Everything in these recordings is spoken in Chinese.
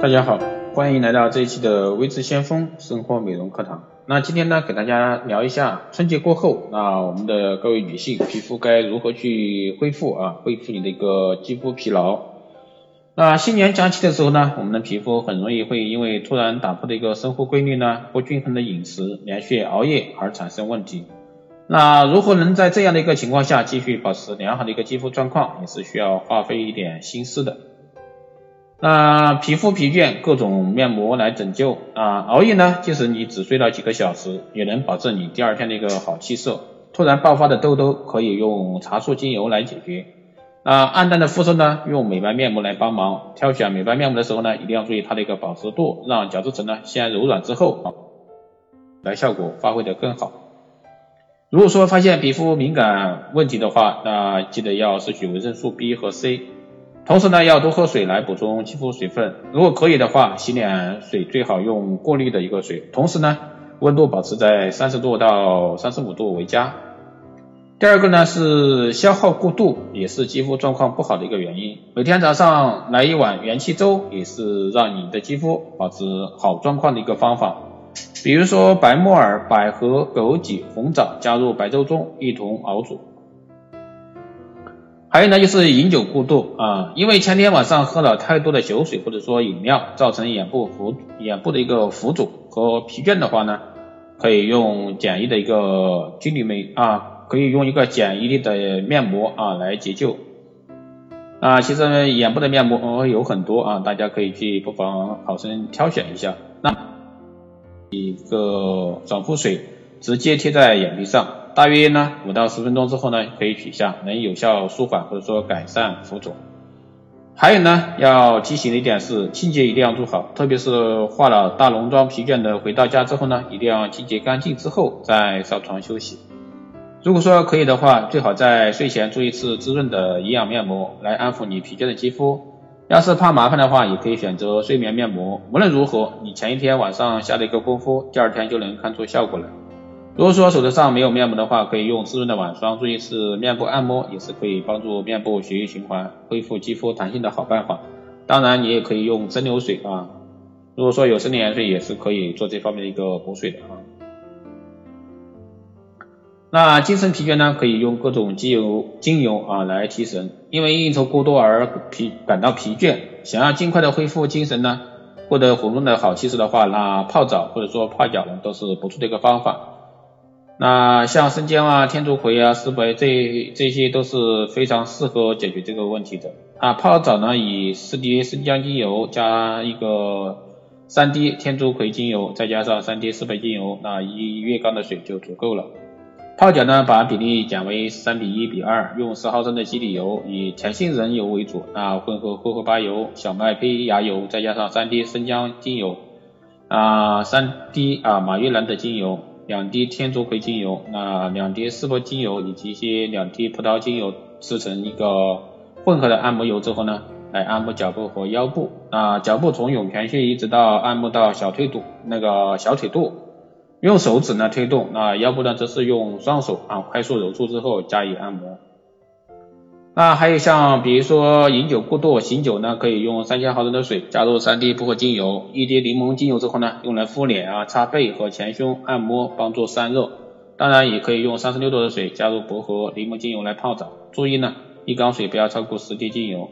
大家好，欢迎来到这一期的微智先锋生活美容课堂。那今天呢，给大家聊一下春节过后，那我们的各位女性皮肤该如何去恢复啊，恢复你的一个肌肤疲劳。那新年假期的时候呢，我们的皮肤很容易会因为突然打破的一个生活规律呢，不均衡的饮食，连续熬夜而产生问题。那如何能在这样的一个情况下继续保持良好的一个肌肤状况，也是需要花费一点心思的。那皮肤疲倦，各种面膜来拯救啊！熬夜呢，即使你只睡了几个小时，也能保证你第二天的一个好气色。突然爆发的痘痘，可以用茶树精油来解决。啊，暗淡的肤色呢，用美白面膜来帮忙。挑选美白面膜的时候呢，一定要注意它的一个保湿度，让角质层呢先柔软之后，来效果发挥的更好。如果说发现皮肤敏感问题的话，那记得要摄取维生素 B 和 C。同时呢，要多喝水来补充肌肤水分。如果可以的话，洗脸水最好用过滤的一个水。同时呢，温度保持在三十度到三十五度为佳。第二个呢是消耗过度，也是肌肤状况不好的一个原因。每天早上来一碗元气粥，也是让你的肌肤保持好状况的一个方法。比如说白木耳、百合、枸杞、红枣加入白粥中一同熬煮。还有呢，就是饮酒过度啊，因为前天晚上喝了太多的酒水或者说饮料，造成眼部浮眼部的一个浮肿和疲倦的话呢，可以用简易的一个金缕梅啊，可以用一个简易的面膜啊来解救啊。其实眼部的面膜有很多啊，大家可以去不妨好生挑选一下。那一个爽肤水直接贴在眼皮上。大约呢五到十分钟之后呢可以取下，能有效舒缓或者说改善浮肿。还有呢要提醒的一点是清洁一定要做好，特别是化了大浓妆疲倦的回到家之后呢，一定要清洁干净之后再上床休息。如果说可以的话，最好在睡前做一次滋润的营养面膜来安抚你疲倦的肌肤。要是怕麻烦的话，也可以选择睡眠面膜。无论如何，你前一天晚上下了一个功夫，第二天就能看出效果来。如果说手头上没有面膜的话，可以用滋润的晚霜做一次面部按摩，也是可以帮助面部血液循环、恢复肌肤弹性的好办法。当然，你也可以用蒸馏水啊。如果说有生理盐水，也是可以做这方面的一个补水的啊。那精神疲倦呢，可以用各种精油精油啊来提神。因为应酬过多而疲感到疲倦，想要尽快的恢复精神呢，获得活动的好气色的话，那泡澡或者说泡脚呢，都是不错的一个方法。那像生姜啊、天竺葵啊、石柏这这些都是非常适合解决这个问题的啊。泡澡呢，以四滴生姜精油加一个三滴天竺葵精油，再加上三滴石柏精油，那一月缸的水就足够了。泡脚呢，把比例减为三比一比二，用十毫升的基底油，以甜杏仁油为主，那混合荷荷巴油、小麦胚芽油，再加上三滴生姜精油啊，三滴啊马玉兰的精油。两滴天竺葵精油，那两滴丝柏精油以及一些两滴葡萄精油制成一个混合的按摩油之后呢，来按摩脚部和腰部。啊，脚部从涌泉穴一直到按摩到小腿肚那个小腿肚，用手指呢推动，那腰部呢则是用双手啊快速揉搓之后加以按摩。那还有像比如说饮酒过度，醒酒呢，可以用三千毫升的水，加入三滴薄荷精油，一滴柠檬精油之后呢，用来敷脸啊、擦背和前胸按摩，帮助散热。当然也可以用三十六度的水，加入薄荷、柠檬精油来泡澡。注意呢，一缸水不要超过十滴精油。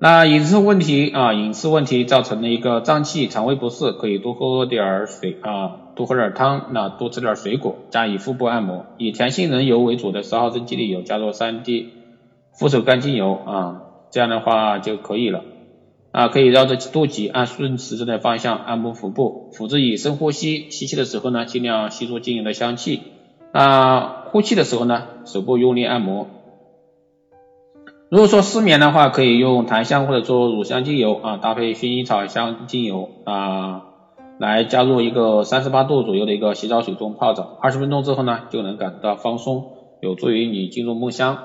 那饮食问题啊，饮食问题造成的一个胀气、肠胃不适，可以多喝点水啊，多喝点汤，那多吃点水果，加以腹部按摩。以甜杏仁油为主的十毫升基底油，加入三滴。扶手干精油啊，这样的话就可以了啊，可以绕着肚脐按顺时针的方向按摩腹部，腹部以深呼吸，吸气的时候呢，尽量吸入精油的香气啊，呼气的时候呢，手部用力按摩。如果说失眠的话，可以用檀香或者说乳香精油啊，搭配薰衣草香精油啊，来加入一个三十八度左右的一个洗澡水中泡澡，二十分钟之后呢，就能感到放松，有助于你进入梦乡。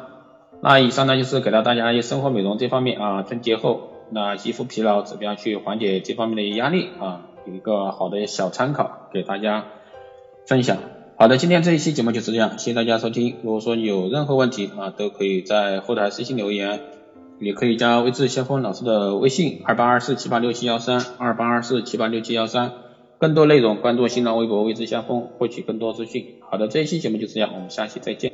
那以上呢就是给到大家一些生活美容这方面啊，春节后那肌肤疲劳怎么样去缓解这方面的压力啊，有一个好的小参考给大家分享。好的，今天这一期节目就是这样，谢谢大家收听。如果说有任何问题啊，都可以在后台私信留言。也可以加微智先锋老师的微信二八二四七八六七幺三二八二四七八六七幺三，更多内容关注新浪微博微智先锋获取更多资讯。好的，这一期节目就这样，我们下期再见。